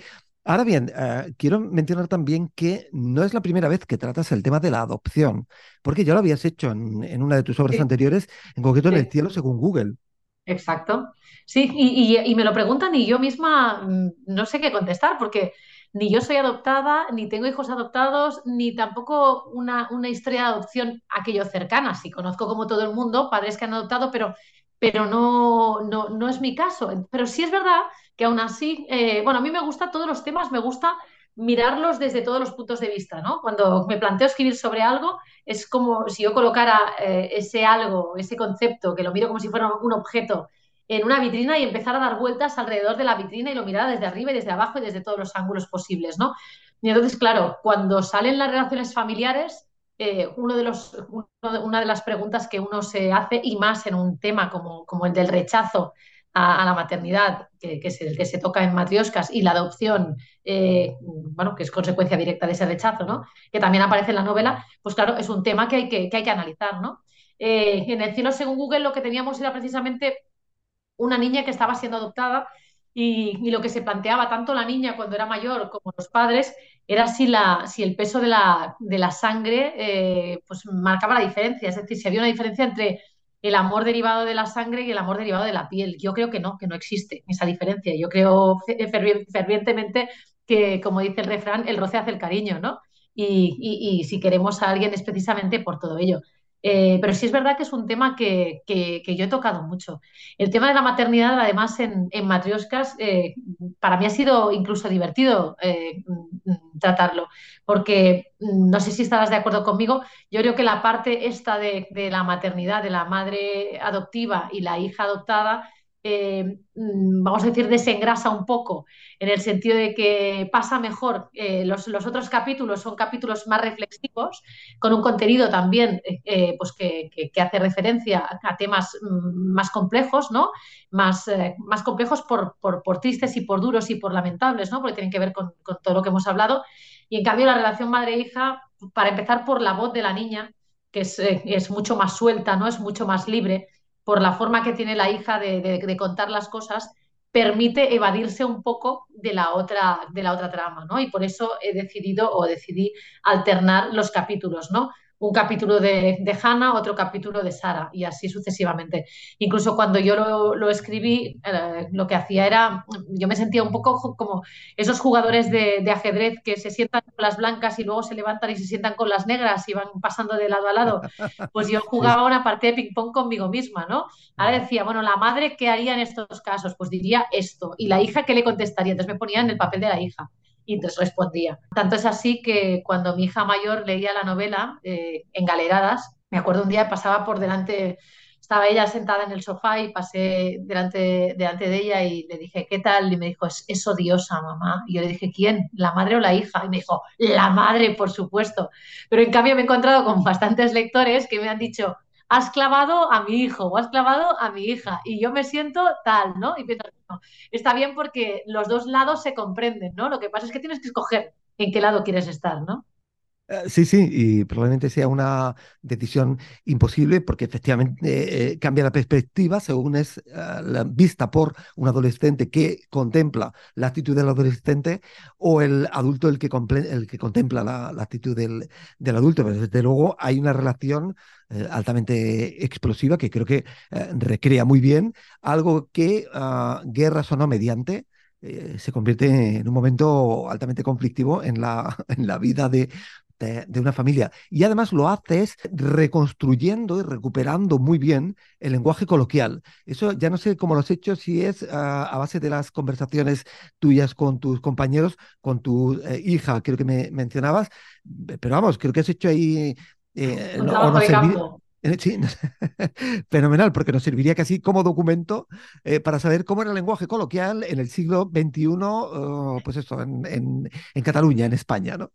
Ahora bien, uh, quiero mencionar también que no es la primera vez que tratas el tema de la adopción, porque ya lo habías hecho en, en una de tus obras sí. anteriores, en concreto sí. en El cielo según Google. Exacto. Sí, y, y, y, me lo preguntan y yo misma mm, no sé qué contestar, porque ni yo soy adoptada, ni tengo hijos adoptados, ni tampoco una, una historia de adopción aquello cercana. Sí, conozco como todo el mundo padres que han adoptado, pero pero no, no, no, es mi caso. Pero sí es verdad que aún así, eh, bueno, a mí me gustan todos los temas, me gusta mirarlos desde todos los puntos de vista, ¿no? Cuando me planteo escribir sobre algo, es como si yo colocara eh, ese algo, ese concepto, que lo miro como si fuera un objeto, en una vitrina y empezar a dar vueltas alrededor de la vitrina y lo mirara desde arriba y desde abajo y desde todos los ángulos posibles, ¿no? Y entonces, claro, cuando salen las relaciones familiares, eh, uno de los, uno de, una de las preguntas que uno se hace, y más en un tema como, como el del rechazo a, la maternidad, que, que, es el que se toca en Matrioscas, y la adopción, eh, bueno, que es consecuencia directa de ese rechazo, ¿no? que también aparece en la novela, pues claro, es un tema que hay que, que, hay que analizar. ¿no? Eh, en el cielo, según Google, lo que teníamos era precisamente una niña que estaba siendo adoptada y, y, lo que se planteaba tanto la niña cuando era mayor como los padres era si, la, si el peso de la, de la sangre eh, pues marcaba la diferencia, es decir, si había una diferencia entre el amor derivado de la sangre y el amor derivado de la piel. Yo creo que no, que no existe esa diferencia. Yo creo fervientemente que, como dice el refrán, el roce hace el cariño, ¿no? Y, y si queremos a alguien es precisamente por todo ello. Eh, pero sí es verdad que es un tema que, que, yo he tocado mucho. El tema de la maternidad, además, en, en Matrioscas, eh, para mí ha sido incluso divertido eh, tratarlo, porque no sé si estarás de acuerdo conmigo, yo creo que la parte esta de, de la maternidad, de la madre adoptiva y la hija adoptada, eh, vamos a decir, desengrasa un poco, en el sentido de que pasa mejor. Eh, los, los, otros capítulos son capítulos más reflexivos, con un contenido también eh, pues que, que, hace referencia a temas mm, más complejos, ¿no? Más, más complejos por, por, tristes y por duros y por lamentables, ¿no? Porque tienen que ver con, con todo lo que hemos hablado. Y en cambio, la relación madre-hija, para empezar por la voz de la niña, que es, es mucho más suelta, ¿no? Es mucho más libre por la forma que tiene la hija de, de, contar las cosas, permite evadirse un poco de la otra, de la otra trama, ¿no? Y por eso he decidido o decidí alternar los capítulos, ¿no? Un capítulo de, de Hannah, otro capítulo de Sara y así sucesivamente. Incluso cuando yo lo, lo escribí, eh, lo que hacía era, yo me sentía un poco como esos jugadores de, de, ajedrez que se sientan con las blancas y luego se levantan y se sientan con las negras y van pasando de lado a lado. Pues yo jugaba una partida de ping-pong conmigo misma, ¿no? Ahora decía, bueno, la madre, ¿qué haría en estos casos? Pues diría esto. ¿Y la hija qué le contestaría? Entonces me ponía en el papel de la hija y entonces respondía. Tanto es así que cuando mi hija mayor leía la novela eh, en galeradas, me acuerdo un día pasaba por delante, estaba ella sentada en el sofá y pasé delante, de ella y le dije, ¿qué tal? Y me dijo, es, es odiosa, mamá. Y yo le dije, ¿quién? ¿La madre o la hija? Y me dijo, la madre, por supuesto. Pero en cambio me he encontrado con bastantes lectores que me han dicho, has clavado a mi hijo o has clavado a mi hija y yo me siento tal, ¿no? Y pienso, no, está bien porque los dos lados se comprenden, ¿no? Lo que pasa es que tienes que escoger en qué lado quieres estar, ¿no? Eh, sí, sí, y probablemente sea una decisión imposible porque efectivamente eh, cambia la perspectiva según es eh, la vista por un adolescente que contempla la actitud del adolescente o el adulto el que, el que contempla la, la actitud del, del, adulto. Pero desde luego hay una relación altamente explosiva que creo que recrea muy bien algo que uh, Guerras o no mediante se convierte en un momento altamente conflictivo en la, en la vida de, de, una familia. Y además lo haces reconstruyendo y recuperando muy bien el lenguaje coloquial. Eso ya no sé cómo lo has hecho, si es a base de las conversaciones tuyas con tus compañeros, con tu eh, hija, creo que me mencionabas, pero vamos, creo que has hecho ahí... Eh, Un no, de campo. Eh, sí, fenomenal, porque nos serviría casi como documento eh, para saber cómo era el lenguaje coloquial en el siglo XXI, uh, pues eso, en, en, en Cataluña, en España, ¿no?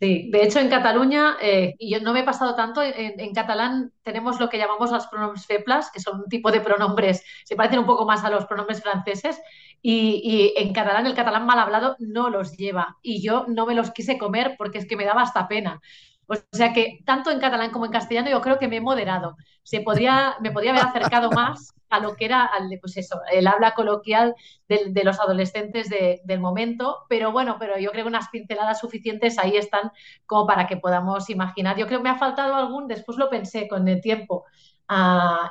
Sí, de hecho en Cataluña, eh, y yo no me he pasado tanto, en, catalán tenemos lo que llamamos las pronombres feplas, que son un tipo de pronombres, se parecen un poco más a los pronombres franceses, y, y, en catalán, el catalán mal hablado no los lleva, y yo no me los quise comer porque es que me daba hasta pena. O sea que tanto en catalán como en castellano yo creo que me he moderado. Se podría, me podría haber acercado más a lo que era pues eso, el habla coloquial de, los adolescentes de, del momento, pero bueno, pero yo creo que unas pinceladas suficientes ahí están como para que podamos imaginar. Yo creo que me ha faltado algún, después lo pensé con el tiempo,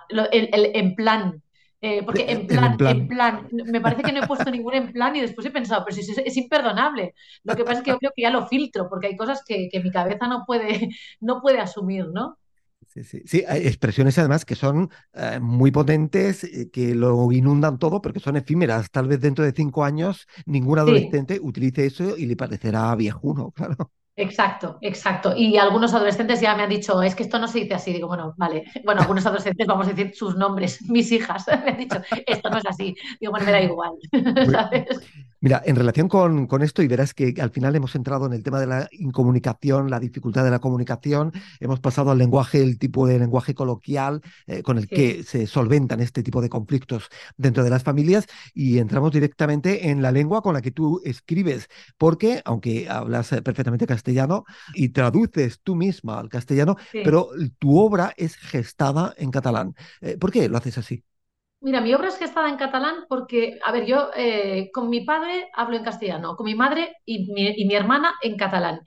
el, en plan, eh, porque en plan, en plan, en plan, me parece que no he puesto ningún en plan y después he pensado, pero si es, es, imperdonable. Lo que pasa es que yo creo que ya lo filtro, porque hay cosas que, que mi cabeza no puede, no puede asumir, ¿no? Sí, sí, sí, hay expresiones además que son eh, muy potentes, eh, que lo inundan todo, porque son efímeras. Tal vez dentro de cinco años ningún adolescente sí. utilice eso y le parecerá viejuno, claro. Exacto, exacto. Y algunos adolescentes ya me han dicho, es que esto no se dice así. Digo, bueno, vale. Bueno, algunos adolescentes vamos a decir sus nombres, mis hijas, me han dicho, esto no es así. Digo, bueno, me da igual. ¿sabes? Mira, en relación con, con, esto, y verás que al final hemos entrado en el tema de la incomunicación, la dificultad de la comunicación, hemos pasado al lenguaje, el tipo de lenguaje coloquial eh, con el sí. que se solventan este tipo de conflictos dentro de las familias, y entramos directamente en la lengua con la que tú escribes, porque aunque hablas perfectamente castellano y traduces tú misma al castellano, sí. pero tu obra es gestada en catalán. Eh, ¿Por qué lo haces así? Mira, mi obra es gestada en catalán porque, a ver, yo eh, con mi padre hablo en castellano, con mi madre y mi, hermana en catalán.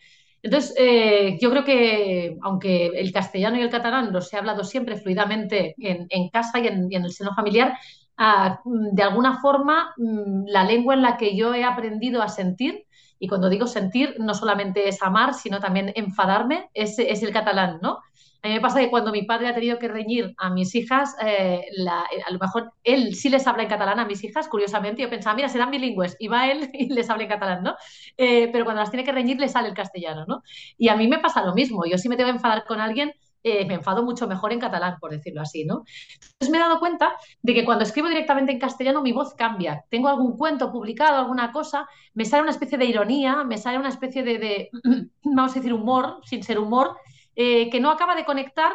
Entonces, eh, yo creo que, aunque el castellano y el catalán los he hablado siempre fluidamente en, casa y en, el seno familiar, uh, de alguna forma, um, la lengua en la que yo he aprendido a sentir, y cuando digo sentir, no solamente es amar, sino también enfadarme, es el catalán, ¿no? A mí me pasa que cuando mi padre ha tenido que reñir a mis hijas, eh, a lo mejor él sí les habla en catalán a mis hijas, curiosamente. Yo pensaba, mira, serán bilingües. Y va él y les habla en catalán, ¿no? Eh, pero cuando las tiene que reñir, le sale el castellano, ¿no? Y a mí me pasa lo mismo. Yo sí me tengo que enfadar con alguien, eh, me enfado mucho mejor en catalán, por decirlo así, ¿no? Entonces me he dado cuenta de que cuando escribo directamente en castellano mi voz cambia. Tengo algún cuento publicado, alguna cosa, me sale una especie de ironía, me sale una especie de, de vamos a decir, humor, sin ser humor, eh, que no acaba de conectar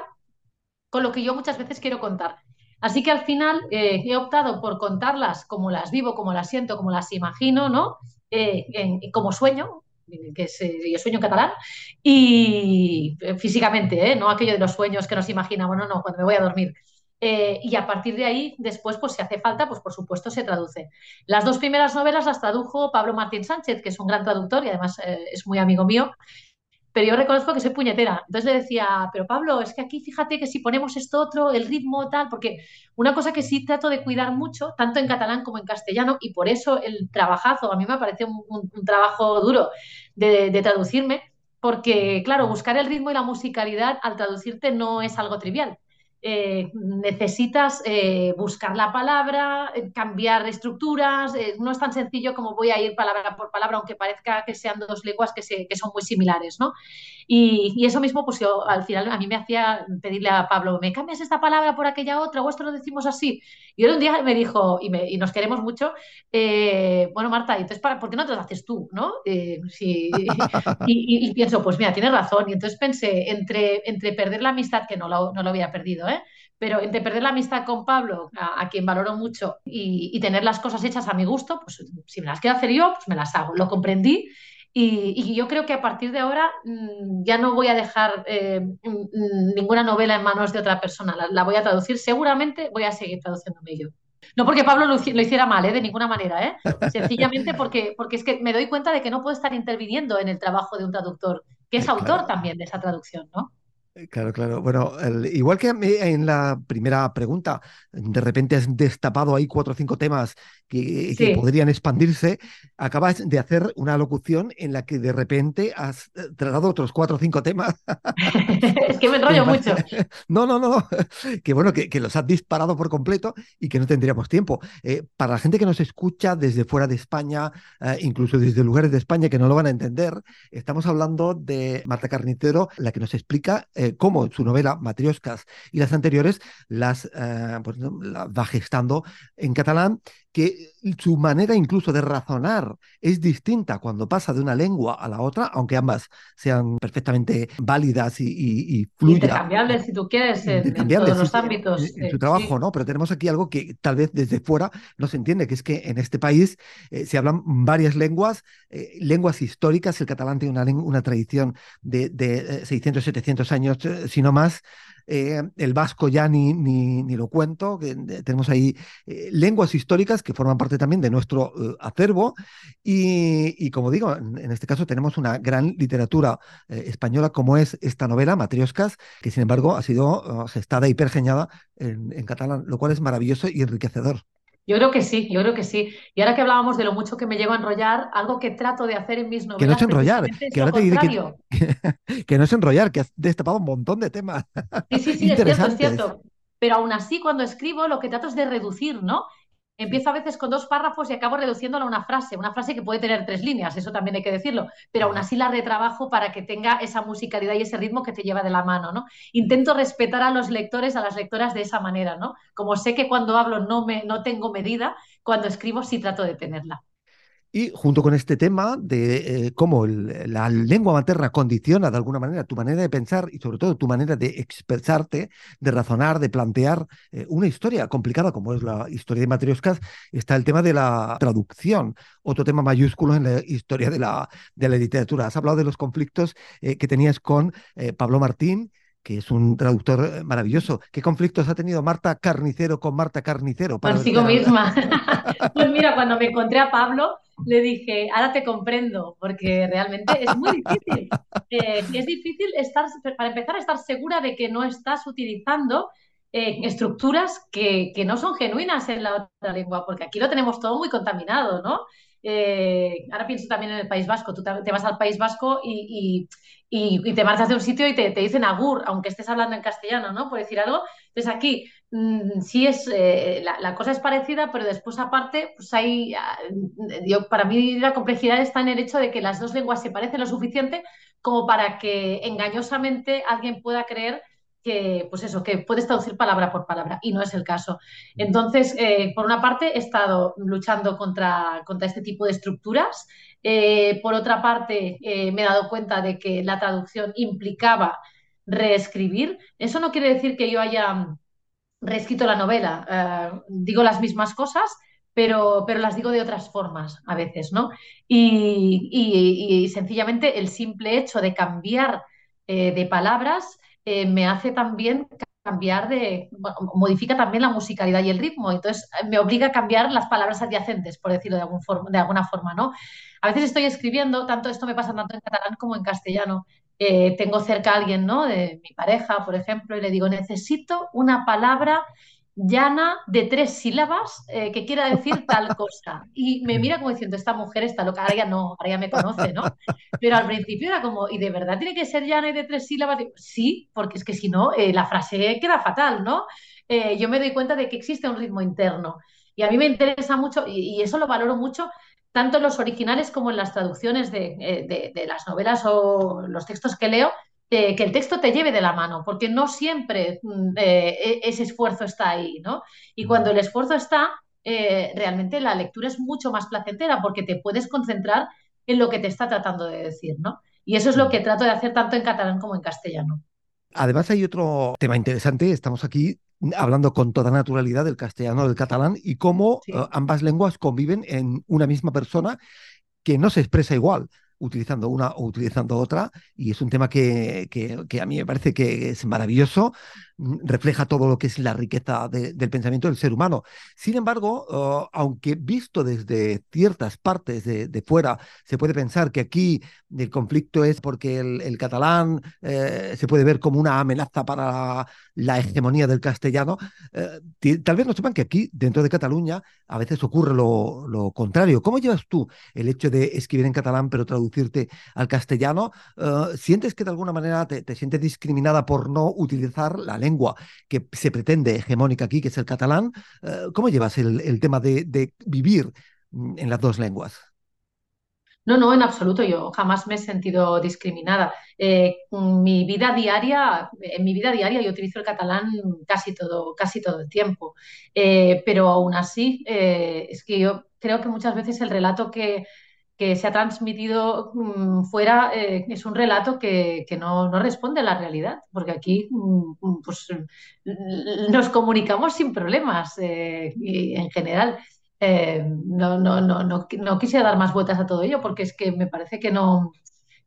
con lo que yo muchas veces quiero contar. Así que al final eh, he optado por contarlas como las vivo, como las siento, como las imagino, ¿no? Eh, como sueño, que es, yo sueño en catalán, y físicamente, no aquello de los sueños que nos imaginamos, no, no, cuando me voy a dormir. y a partir de ahí, después, pues si hace falta, pues por supuesto se traduce. Las dos primeras novelas las tradujo Pablo Martín Sánchez, que es un gran traductor y además es muy amigo mío, pero yo reconozco que soy puñetera. Entonces le decía, pero Pablo, es que aquí fíjate que si ponemos esto otro, el ritmo tal, porque una cosa que sí trato de cuidar mucho, tanto en catalán como en castellano, y por eso el trabajazo, a mí me parecido un, trabajo duro de traducirme, porque claro, buscar el ritmo y la musicalidad al traducirte no es algo trivial. Eh, necesitas eh, buscar la palabra, eh, cambiar estructuras, no es tan sencillo como voy a ir palabra por palabra, aunque parezca que sean dos lenguas que, se, que son muy similares, ¿no? Y, y, eso mismo, pues yo al final a mí me hacía pedirle a Pablo, ¿me cambias esta palabra por aquella otra o esto lo decimos así? Y él un día me dijo, y, me, y nos queremos mucho, bueno, Marta, entonces, ¿para, ¿por qué no te lo haces tú? ¿no? Sí, y, pienso, pues mira, tienes razón. Y entonces pensé, entre, entre perder la amistad, que no lo, no lo había perdido, ¿eh? Pero entre perder la amistad con Pablo, a, a quien valoro mucho, y, y, tener las cosas hechas a mi gusto, pues si me las quiero hacer yo, pues me las hago. Lo comprendí y, y yo creo que a partir de ahora mmm, ya no voy a dejar eh, mmm, ninguna novela en manos de otra persona, la, la, voy a traducir, seguramente voy a seguir traduciéndome yo. No porque Pablo lo, lo hiciera mal, ¿eh? de ninguna manera, ¿eh? sencillamente porque, porque es que me doy cuenta de que no puedo estar interviniendo en el trabajo de un traductor, que es claro. autor también de esa traducción, ¿no? Claro, claro. Bueno, igual que en la primera pregunta, de repente has destapado ahí cuatro o cinco temas que, sí. que, podrían expandirse, acabas de hacer una locución en la que de repente has eh, tratado otros cuatro o cinco temas. es que me enrollo mucho. No, no, no. Que bueno, que, que, los has disparado por completo y que no tendríamos tiempo. Eh, para la gente que nos escucha desde fuera de España, eh, incluso desde lugares de España que no lo van a entender, estamos hablando de Marta Carnicero, la que nos explica eh, cómo su novela Matrioscas y las anteriores las, pues, las va gestando en catalán que su manera incluso de razonar es distinta cuando pasa de una lengua a la otra, aunque ambas sean perfectamente válidas y, y, y fluyan. Intercambiables, si tú quieres, en, en todos los ámbitos. En, en, su trabajo, sí. ¿no? Pero tenemos aquí algo que tal vez desde fuera no se entiende, que es que en este país eh, se hablan varias lenguas, eh, lenguas históricas, el catalán tiene una, una tradición de, de 600, 700 años, eh, si no más, eh, el vasco ya ni, ni, ni, lo cuento, que tenemos ahí eh, lenguas históricas que forman parte también de nuestro eh, acervo y, y, como digo, en, este caso tenemos una gran literatura eh, española como es esta novela, Matrioscas, que sin embargo ha sido gestada y pergeñada en catalán, lo cual es maravilloso y enriquecedor. Yo creo que sí, yo creo que sí. Y ahora que hablábamos de lo mucho que me llevo a enrollar, algo que trato de hacer en mis novelas. Que no es enrollar, que ahora te diré que, que, no es enrollar, que has destapado un montón de temas. Sí, sí, sí, es cierto, es cierto. Pero aún así, cuando escribo, lo que trato es de reducir, ¿no? Empiezo a veces con dos párrafos y acabo reduciéndolo a una frase, una frase que puede tener tres líneas, eso también hay que decirlo, pero aún así la retrabajo para que tenga esa musicalidad y ese ritmo que te lleva de la mano, ¿no? Intento respetar a los lectores, a las lectoras de esa manera, ¿no? Como sé que cuando hablo no, me, no tengo medida, cuando escribo sí trato de tenerla. Y junto con este tema de eh, cómo la lengua materna condiciona de alguna manera tu manera de pensar y sobre todo tu manera de expresarte, de razonar, de plantear eh, una historia complicada como es la historia de Matrioscas, está el tema de la traducción, otro tema mayúsculo en la historia de la, de la literatura. Has hablado de los conflictos eh, que tenías con Pablo Martín, que es un traductor eh, maravilloso. ¿Qué conflictos ha tenido Marta Carnicero con Marta Carnicero? Para Consigo misma. pues mira, cuando me encontré a Pablo, le dije, ahora te comprendo, porque realmente es muy difícil. Eh, es difícil estar, para empezar, a estar segura de que no estás utilizando eh, estructuras que, que, no son genuinas en la otra lengua, porque aquí lo tenemos todo muy contaminado, ¿no? Eh, ahora pienso también en el País Vasco, tú te vas al País Vasco y, te marchas de un sitio y te, dicen agur, aunque estés hablando en castellano, ¿no? Por decir algo. Entonces aquí mmm, sí es, eh, la, cosa es parecida, pero después aparte, pues hay, ah, para mí la complejidad está en el hecho de que las dos lenguas se parecen lo suficiente como para que engañosamente alguien pueda creer que, pues eso, que puedes traducir palabra por palabra y no es el caso. Entonces, eh, por una parte, he estado luchando contra, contra este tipo de estructuras. Eh, por otra parte, eh, me he dado cuenta de que la traducción implicaba reescribir. Eso no quiere decir que yo haya reescrito la novela. digo las mismas cosas, pero, pero, las digo de otras formas a veces, ¿no? Y, y, y sencillamente el simple hecho de cambiar de palabras eh, me hace también cambiar de, modifica también la musicalidad y el ritmo, entonces eh, me obliga a cambiar las palabras adyacentes, por decirlo de, algún de alguna forma, ¿no? A veces estoy escribiendo, tanto esto me pasa tanto en catalán como en castellano, eh, tengo cerca a alguien, ¿no? De mi pareja, por ejemplo, y le digo, necesito una palabra llana de tres sílabas eh, que quiera decir tal cosa. Y me mira como diciendo, esta mujer está loca, ahora ya no, ahora ya me conoce, ¿no? Pero al principio era como, ¿y de verdad tiene que ser llana y de tres sílabas? Digo, sí, porque es que si no, eh, la frase queda fatal, ¿no? Eh, yo me doy cuenta de que existe un ritmo interno. Y a mí me interesa mucho, y, y eso lo valoro mucho, tanto en los originales como en las traducciones de, de, de las novelas o los textos que leo, eh, que el texto te lleve de la mano, porque no siempre mm, eh, e, ese esfuerzo está ahí, ¿no? Y cuando el esfuerzo está, eh, realmente la lectura es mucho más placentera porque te puedes concentrar en lo que te está tratando de decir, ¿no? Y eso es lo que trato de hacer tanto en catalán como en castellano. Además hay otro tema interesante, estamos aquí hablando con toda naturalidad del castellano, del catalán y cómo sí. uh, ambas lenguas conviven en una misma persona que no se expresa igual utilizando una o utilizando otra, y es un tema que, que, que, a mí me parece que es maravilloso, refleja todo lo que es la riqueza de, del pensamiento del ser humano. Sin embargo, uh, aunque visto desde ciertas partes de, de, fuera, se puede pensar que aquí el conflicto es porque el, el catalán eh, se puede ver como una amenaza para la, la hegemonía del castellano, eh, tal vez no sepan que aquí, dentro de Cataluña, a veces ocurre lo, lo contrario. ¿Cómo llevas tú el hecho de escribir en catalán pero traducirte al castellano? Uh, ¿Sientes que de alguna manera te, te, sientes discriminada por no utilizar la lengua que se pretende hegemónica aquí, que es el catalán? Uh, ¿Cómo llevas el, tema de, vivir en las dos lenguas? No, no, en absoluto. Yo jamás me he sentido discriminada. Eh, mi vida diaria, en mi vida diaria yo utilizo el catalán casi todo, casi todo el tiempo. Eh, pero aún así, eh, es que yo creo que muchas veces el relato que, que se ha transmitido um, fuera eh, es un relato que, que no, no, responde a la realidad, porque aquí um, pues, nos comunicamos sin problemas eh, en general. Eh, no, no, no, no, no quisiera dar más vueltas a todo ello, porque es que me parece que no,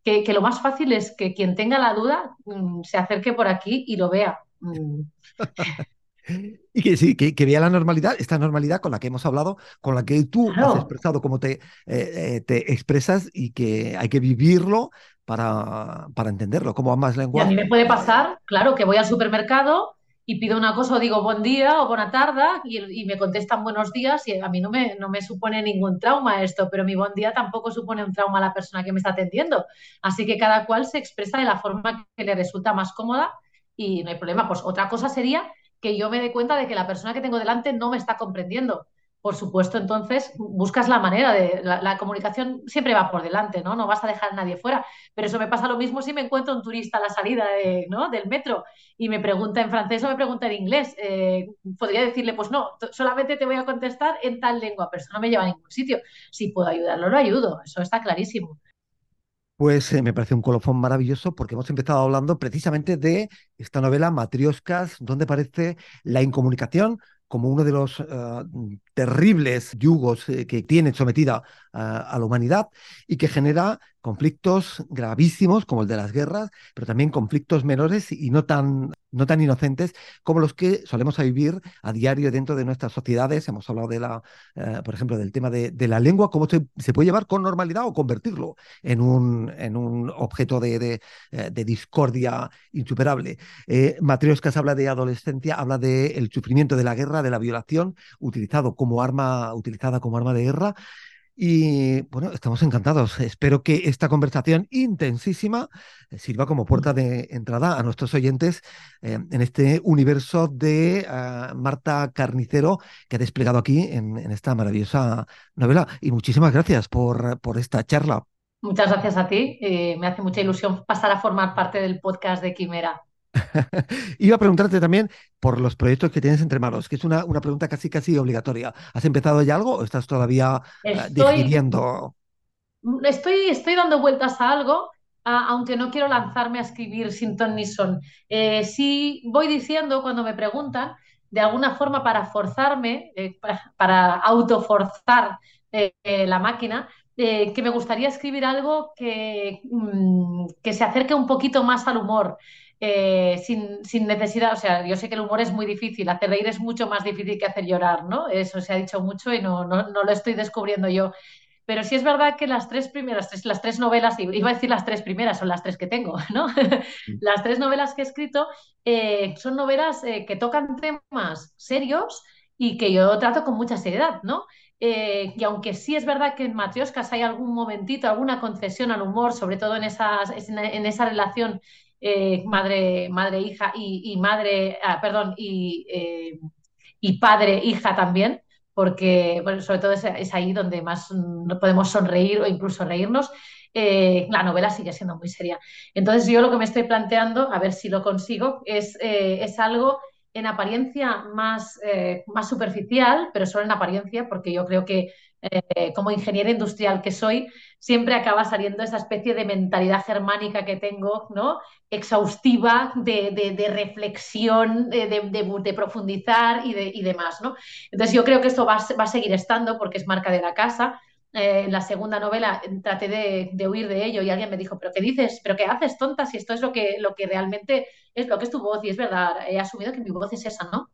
que, que, lo más fácil es que quien tenga la duda um, se acerque por aquí y lo vea. Y que sí, que, que, vea la normalidad, esta normalidad con la que hemos hablado, con la que tú claro. has expresado cómo te, eh, te, expresas y que hay que vivirlo para, para entenderlo, como ambas lenguas. Y a mí me puede pasar, claro, que voy al supermercado y pido una cosa o digo buen día o buena tarde y, y, me contestan buenos días y a mí no me, no me supone ningún trauma esto, pero mi buen día tampoco supone un trauma a la persona que me está atendiendo. Así que cada cual se expresa de la forma que le resulta más cómoda y no hay problema. Pues otra cosa sería que yo me dé cuenta de que la persona que tengo delante no me está comprendiendo. Por supuesto, entonces buscas la manera de. La, comunicación siempre va por delante, ¿no? No vas a dejar a nadie fuera. Pero eso me pasa lo mismo si me encuentro un turista a la salida de, ¿no? del metro y me pregunta en francés o me pregunta en inglés. Eh, podría decirle, pues no, solamente te voy a contestar en tal lengua, pero eso no me lleva a ningún sitio. Si puedo ayudarlo, lo ayudo. Eso está clarísimo. Pues eh, me parece un colofón maravilloso porque hemos empezado hablando precisamente de esta novela Matrioscas, donde aparece la incomunicación como uno de los uh, terribles yugos eh, que tiene sometida a la humanidad y que genera conflictos gravísimos como el de las guerras, pero también conflictos menores y no tan, no tan inocentes como los que solemos vivir a diario dentro de nuestras sociedades. Hemos hablado de la, uh, por ejemplo, del tema de, de, la lengua, cómo se, puede llevar con normalidad o convertirlo en un, en un objeto de, de, eh, discordia insuperable. Eh, habla de adolescencia, habla del de sufrimiento de la guerra, de la violación, utilizado como arma, utilizada como arma de guerra. Y bueno, estamos encantados. Espero que esta conversación intensísima sirva como puerta de entrada a nuestros oyentes eh, en este universo de uh, Marta Carnicero que ha desplegado aquí en, en, esta maravillosa novela. Y muchísimas gracias por, por esta charla. Muchas gracias a ti. Eh, me hace mucha ilusión pasar a formar parte del podcast de Quimera. Iba a preguntarte también por los proyectos que tienes entre manos, que es una, una pregunta casi casi obligatoria. ¿Has empezado ya algo o estás todavía estoy, uh, digiriendo? Estoy, estoy dando vueltas a algo, aunque no quiero lanzarme a escribir sin ton ni son. Eh, sí voy diciendo cuando me preguntan, de alguna forma para forzarme, eh, para, para, autoforzar eh, la máquina, eh, que me gustaría escribir algo que, mmm, que se acerque un poquito más al humor. Eh, sin, sin, necesidad, o sea, yo sé que el humor es muy difícil, hacer reír es mucho más difícil que hacer llorar, ¿no? Eso se ha dicho mucho y no, no, no lo estoy descubriendo yo. Pero sí es verdad que las tres primeras, las tres novelas, iba a decir las tres primeras, son las tres que tengo, ¿no? las tres novelas que he escrito eh, son novelas eh, que tocan temas serios y que yo trato con mucha seriedad, ¿no? Eh, y aunque sí es verdad que en Matrioscas hay algún momentito, alguna concesión al humor, sobre todo en, esas, en esa relación madre, madre, hija y, madre, ah, perdón, y, y padre, hija también, porque bueno, sobre todo es, ahí donde más podemos sonreír o incluso reírnos. Eh, la novela sigue siendo muy seria. Entonces yo lo que me estoy planteando, a ver si lo consigo, es, eh, es algo en apariencia más, eh, más superficial, pero solo en apariencia, porque yo creo que eh, como ingeniera industrial que soy, siempre acaba saliendo esa especie de mentalidad germánica que tengo, ¿no? Exhaustiva, de, reflexión, de, profundizar y, demás, ¿no? Entonces yo creo que esto va, a seguir estando porque es marca de la casa. Eh, en la segunda novela traté de, huir de ello y alguien me dijo, pero ¿qué dices? ¿Pero qué haces, tonta? Si esto es lo que, lo que realmente es lo que es tu voz y es verdad, he asumido que mi voz es esa, ¿no?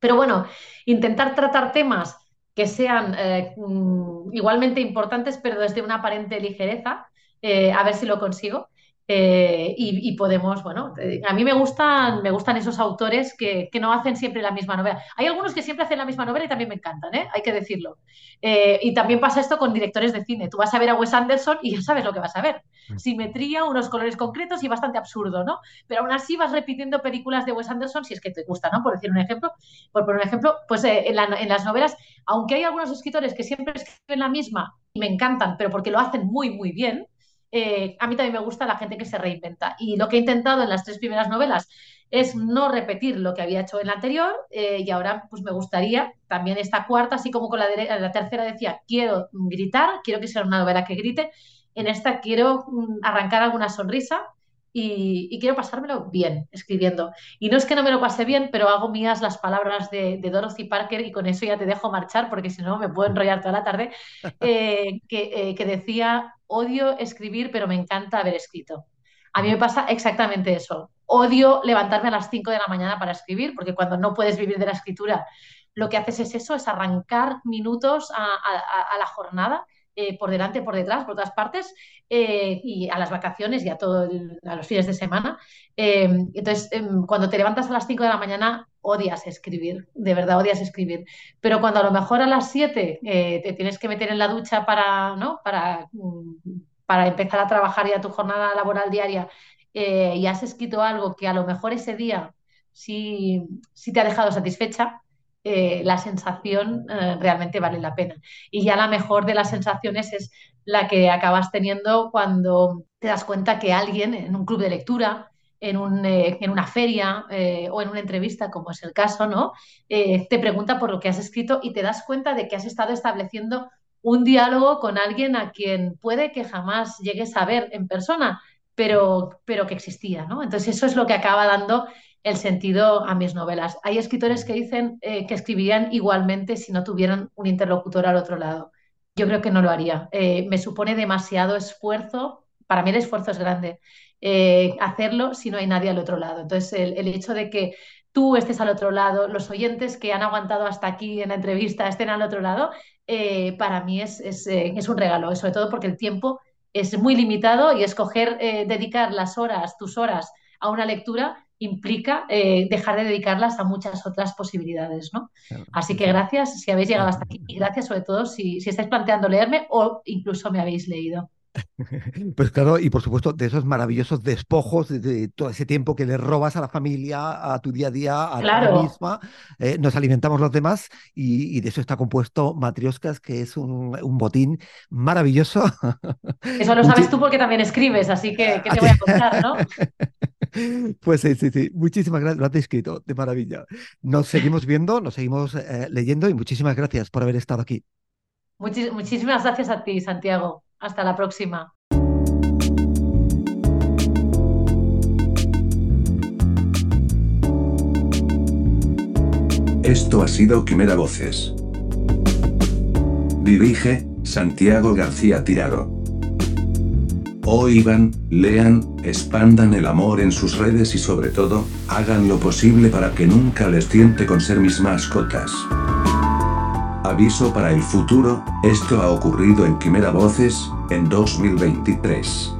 Pero bueno, intentar tratar temas que sean eh, mm, igualmente importantes, pero desde una aparente ligereza, eh, a ver si lo consigo. Eh, y, podemos, bueno, a mí me gustan, me gustan esos autores que, no hacen siempre la misma novela. Hay algunos que siempre hacen la misma novela y también me encantan, hay que decirlo. y también pasa esto con directores de cine. Tú vas a ver a Wes Anderson y ya sabes lo que vas a ver. Mm. Simetría, unos colores concretos y bastante absurdo, ¿no? Pero aún así vas repitiendo películas de Wes Anderson si es que te gusta, ¿no? Por decir un ejemplo, por poner un ejemplo, pues en, en las novelas aunque hay algunos escritores que siempre escriben la misma y me encantan, pero porque lo hacen muy, muy bien, eh, a mí también me gusta la gente que se reinventa. Y lo que he intentado en las tres primeras novelas es no repetir lo que había hecho en la anterior eh, y ahora pues me gustaría también esta cuarta, así como con la, la tercera decía, quiero gritar, quiero que sea una novela que grite, en esta quiero mm, arrancar alguna sonrisa y, quiero pasármelo bien escribiendo. Y no es que no me lo pase bien, pero hago mías las palabras de, Dorothy Parker y con eso ya te dejo marchar porque si no me puedo enrollar toda la tarde, eh, que, eh, que decía, odio escribir, pero me encanta haber escrito. A mí me pasa exactamente eso. Odio levantarme a las 5 de la mañana para escribir, porque cuando no puedes vivir de la escritura, lo que haces es eso, es arrancar minutos a, a la jornada eh, por delante, por detrás, por todas partes, eh, y a las vacaciones y a, todo a los fines de semana. Eh, entonces, em, cuando te levantas a las 5 de la mañana, odias escribir, de verdad odias escribir. Pero cuando a lo mejor a las 7 te tienes que meter en la ducha para, ¿no? para, mm, para empezar a trabajar ya tu jornada laboral diaria y has escrito algo que a lo mejor ese día sí, sí te ha dejado satisfecha, eh, la sensación eh, realmente vale la pena. Y ya la mejor de las sensaciones es la que acabas teniendo cuando te das cuenta que alguien en un club de lectura, en, un, eh, en una feria o en una entrevista, como es el caso, ¿no? te pregunta por lo que has escrito y te das cuenta de que has estado estableciendo un diálogo con alguien a quien puede que jamás llegues a ver en persona, pero, pero que existía, ¿no? Entonces eso es lo que acaba dando el sentido a mis novelas. Hay escritores que dicen eh, que escribirían igualmente si no tuvieran un interlocutor al otro lado. Yo creo que no lo haría. Eh, me supone demasiado esfuerzo, para mí el esfuerzo es grande, eh, hacerlo si no hay nadie al otro lado. Entonces, el, hecho de que tú estés al otro lado, los oyentes que han aguantado hasta aquí en la entrevista estén al otro lado, para mí es, es, un regalo, sobre todo porque el tiempo es muy limitado y escoger dedicar las horas, tus horas, a una lectura implica eh, dejar de dedicarlas a muchas otras posibilidades, ¿no? Así que gracias si habéis llegado hasta aquí y gracias sobre todo si, si estáis planteando leerme o incluso me habéis leído. Pues claro, y por supuesto, de esos maravillosos despojos de, todo ese tiempo que le robas a la familia, a tu día a día, a ti misma, eh, nos alimentamos los demás y, de eso está compuesto Matrioscas, que es un, botín maravilloso. Eso lo sabes tú porque también escribes, así que ¿qué te voy a contar, no? Pues sí, sí, sí. Muchísimas gracias. Lo has escrito de maravilla. Nos seguimos viendo, nos seguimos eh, leyendo y muchísimas gracias por haber estado aquí. muchísimas gracias a ti, Santiago. Hasta la próxima. Esto ha sido Quimera Voces. Dirige, Santiago García Tirado. Oigan, lean, expandan el amor en sus redes y sobre todo, hagan lo posible para que nunca les tiente con ser mis mascotas. aviso para el futuro, esto ha ocurrido en Quimera Voces, en 2023.